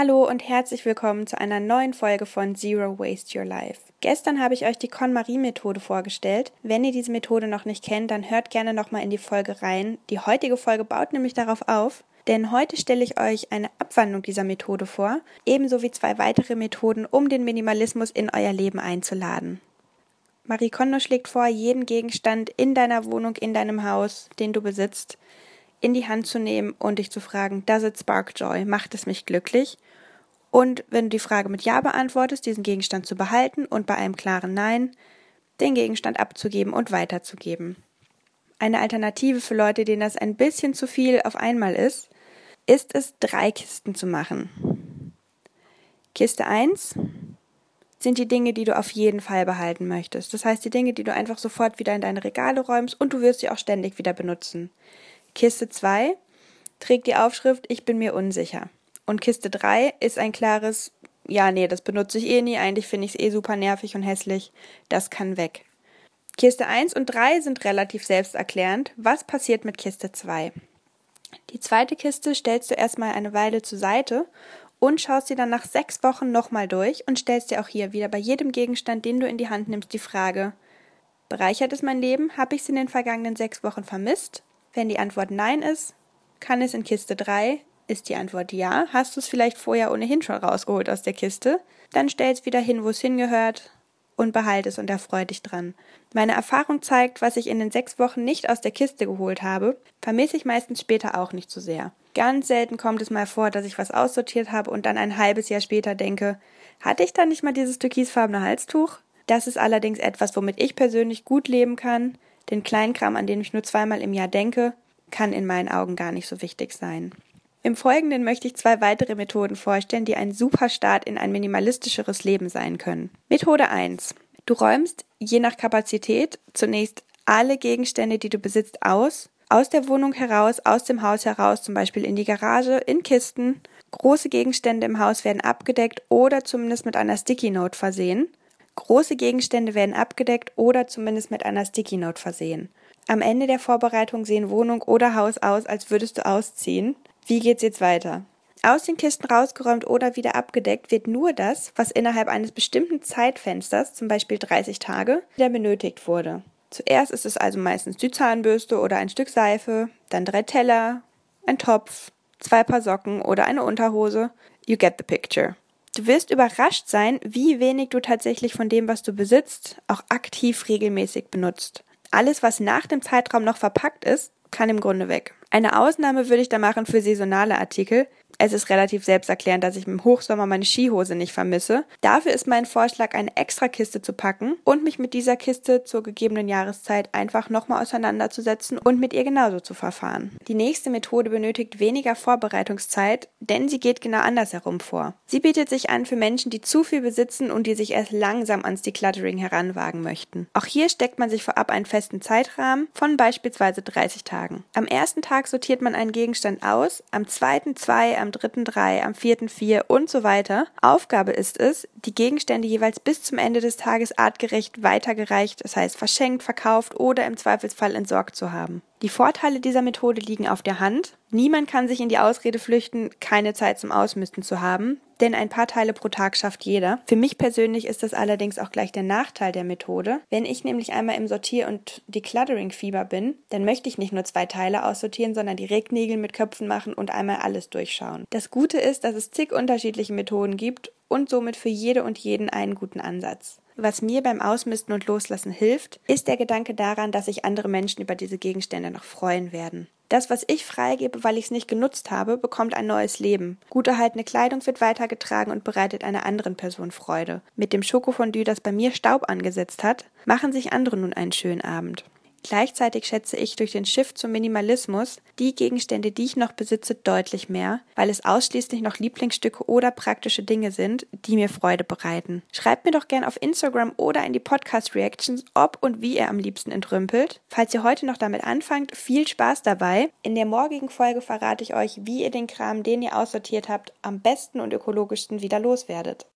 Hallo und herzlich willkommen zu einer neuen Folge von Zero Waste Your Life. Gestern habe ich euch die KonMari-Methode vorgestellt. Wenn ihr diese Methode noch nicht kennt, dann hört gerne nochmal in die Folge rein. Die heutige Folge baut nämlich darauf auf, denn heute stelle ich euch eine Abwandlung dieser Methode vor, ebenso wie zwei weitere Methoden, um den Minimalismus in euer Leben einzuladen. Marie Kondo schlägt vor, jeden Gegenstand in deiner Wohnung, in deinem Haus, den du besitzt, in die Hand zu nehmen und dich zu fragen, does it spark joy? Macht es mich glücklich? Und wenn du die Frage mit Ja beantwortest, diesen Gegenstand zu behalten und bei einem klaren Nein den Gegenstand abzugeben und weiterzugeben. Eine Alternative für Leute, denen das ein bisschen zu viel auf einmal ist, ist es, drei Kisten zu machen. Kiste 1 sind die Dinge, die du auf jeden Fall behalten möchtest. Das heißt, die Dinge, die du einfach sofort wieder in deine Regale räumst und du wirst sie auch ständig wieder benutzen. Kiste 2 trägt die Aufschrift Ich bin mir unsicher. Und Kiste 3 ist ein klares Ja, nee, das benutze ich eh nie, eigentlich finde ich es eh super nervig und hässlich, das kann weg. Kiste 1 und 3 sind relativ selbsterklärend. Was passiert mit Kiste 2? Die zweite Kiste stellst du erstmal eine Weile zur Seite und schaust sie dann nach sechs Wochen nochmal durch und stellst dir auch hier wieder bei jedem Gegenstand, den du in die Hand nimmst, die Frage, bereichert es mein Leben? Habe ich es in den vergangenen sechs Wochen vermisst? Wenn die Antwort Nein ist, kann es in Kiste 3. Ist die Antwort Ja, hast du es vielleicht vorher ohnehin schon rausgeholt aus der Kiste, dann stell es wieder hin, wo es hingehört und behalte es und erfreue dich dran. Meine Erfahrung zeigt, was ich in den sechs Wochen nicht aus der Kiste geholt habe, vermisse ich meistens später auch nicht so sehr. Ganz selten kommt es mal vor, dass ich was aussortiert habe und dann ein halbes Jahr später denke, hatte ich da nicht mal dieses türkisfarbene Halstuch? Das ist allerdings etwas, womit ich persönlich gut leben kann, den Kleinkram, an den ich nur zweimal im Jahr denke, kann in meinen Augen gar nicht so wichtig sein. Im Folgenden möchte ich zwei weitere Methoden vorstellen, die ein super Start in ein minimalistischeres Leben sein können. Methode 1. Du räumst je nach Kapazität zunächst alle Gegenstände, die du besitzt, aus. Aus der Wohnung heraus, aus dem Haus heraus, zum Beispiel in die Garage, in Kisten. Große Gegenstände im Haus werden abgedeckt oder zumindest mit einer Sticky Note versehen. Große Gegenstände werden abgedeckt oder zumindest mit einer Sticky Note versehen. Am Ende der Vorbereitung sehen Wohnung oder Haus aus, als würdest du ausziehen. Wie geht's jetzt weiter? Aus den Kisten rausgeräumt oder wieder abgedeckt wird nur das, was innerhalb eines bestimmten Zeitfensters, zum Beispiel 30 Tage, wieder benötigt wurde. Zuerst ist es also meistens die Zahnbürste oder ein Stück Seife, dann drei Teller, ein Topf, zwei Paar Socken oder eine Unterhose. You get the picture. Du wirst überrascht sein, wie wenig du tatsächlich von dem, was du besitzt, auch aktiv regelmäßig benutzt. Alles, was nach dem Zeitraum noch verpackt ist, kann im Grunde weg. Eine Ausnahme würde ich da machen für saisonale Artikel, es ist relativ selbsterklärend, dass ich im Hochsommer meine Skihose nicht vermisse. Dafür ist mein Vorschlag, eine extra Kiste zu packen und mich mit dieser Kiste zur gegebenen Jahreszeit einfach nochmal auseinanderzusetzen und mit ihr genauso zu verfahren. Die nächste Methode benötigt weniger Vorbereitungszeit, denn sie geht genau andersherum vor. Sie bietet sich an für Menschen, die zu viel besitzen und die sich erst langsam ans Decluttering heranwagen möchten. Auch hier steckt man sich vorab einen festen Zeitrahmen von beispielsweise 30 Tagen. Am ersten Tag sortiert man einen Gegenstand aus, am zweiten zwei, am dritten drei, am vierten vier und so weiter. Aufgabe ist es, die Gegenstände jeweils bis zum Ende des Tages artgerecht weitergereicht, das heißt verschenkt, verkauft oder im Zweifelsfall entsorgt zu haben. Die Vorteile dieser Methode liegen auf der Hand. Niemand kann sich in die Ausrede flüchten, keine Zeit zum Ausmisten zu haben, denn ein paar Teile pro Tag schafft jeder. Für mich persönlich ist das allerdings auch gleich der Nachteil der Methode. Wenn ich nämlich einmal im Sortier- und Decluttering-Fieber bin, dann möchte ich nicht nur zwei Teile aussortieren, sondern die Regnägel mit Köpfen machen und einmal alles durchschauen. Das Gute ist, dass es zig unterschiedliche Methoden gibt und somit für jede und jeden einen guten Ansatz. Was mir beim Ausmisten und Loslassen hilft, ist der Gedanke daran, dass sich andere Menschen über diese Gegenstände noch freuen werden. Das, was ich freigebe, weil ich es nicht genutzt habe, bekommt ein neues Leben. Gut erhaltene Kleidung wird weitergetragen und bereitet einer anderen Person Freude. Mit dem Schokofondue, das bei mir Staub angesetzt hat, machen sich andere nun einen schönen Abend. Gleichzeitig schätze ich durch den Shift zum Minimalismus die Gegenstände, die ich noch besitze, deutlich mehr, weil es ausschließlich noch Lieblingsstücke oder praktische Dinge sind, die mir Freude bereiten. Schreibt mir doch gern auf Instagram oder in die Podcast Reactions, ob und wie ihr am liebsten entrümpelt. Falls ihr heute noch damit anfangt, viel Spaß dabei. In der morgigen Folge verrate ich euch, wie ihr den Kram, den ihr aussortiert habt, am besten und ökologischsten wieder loswerdet.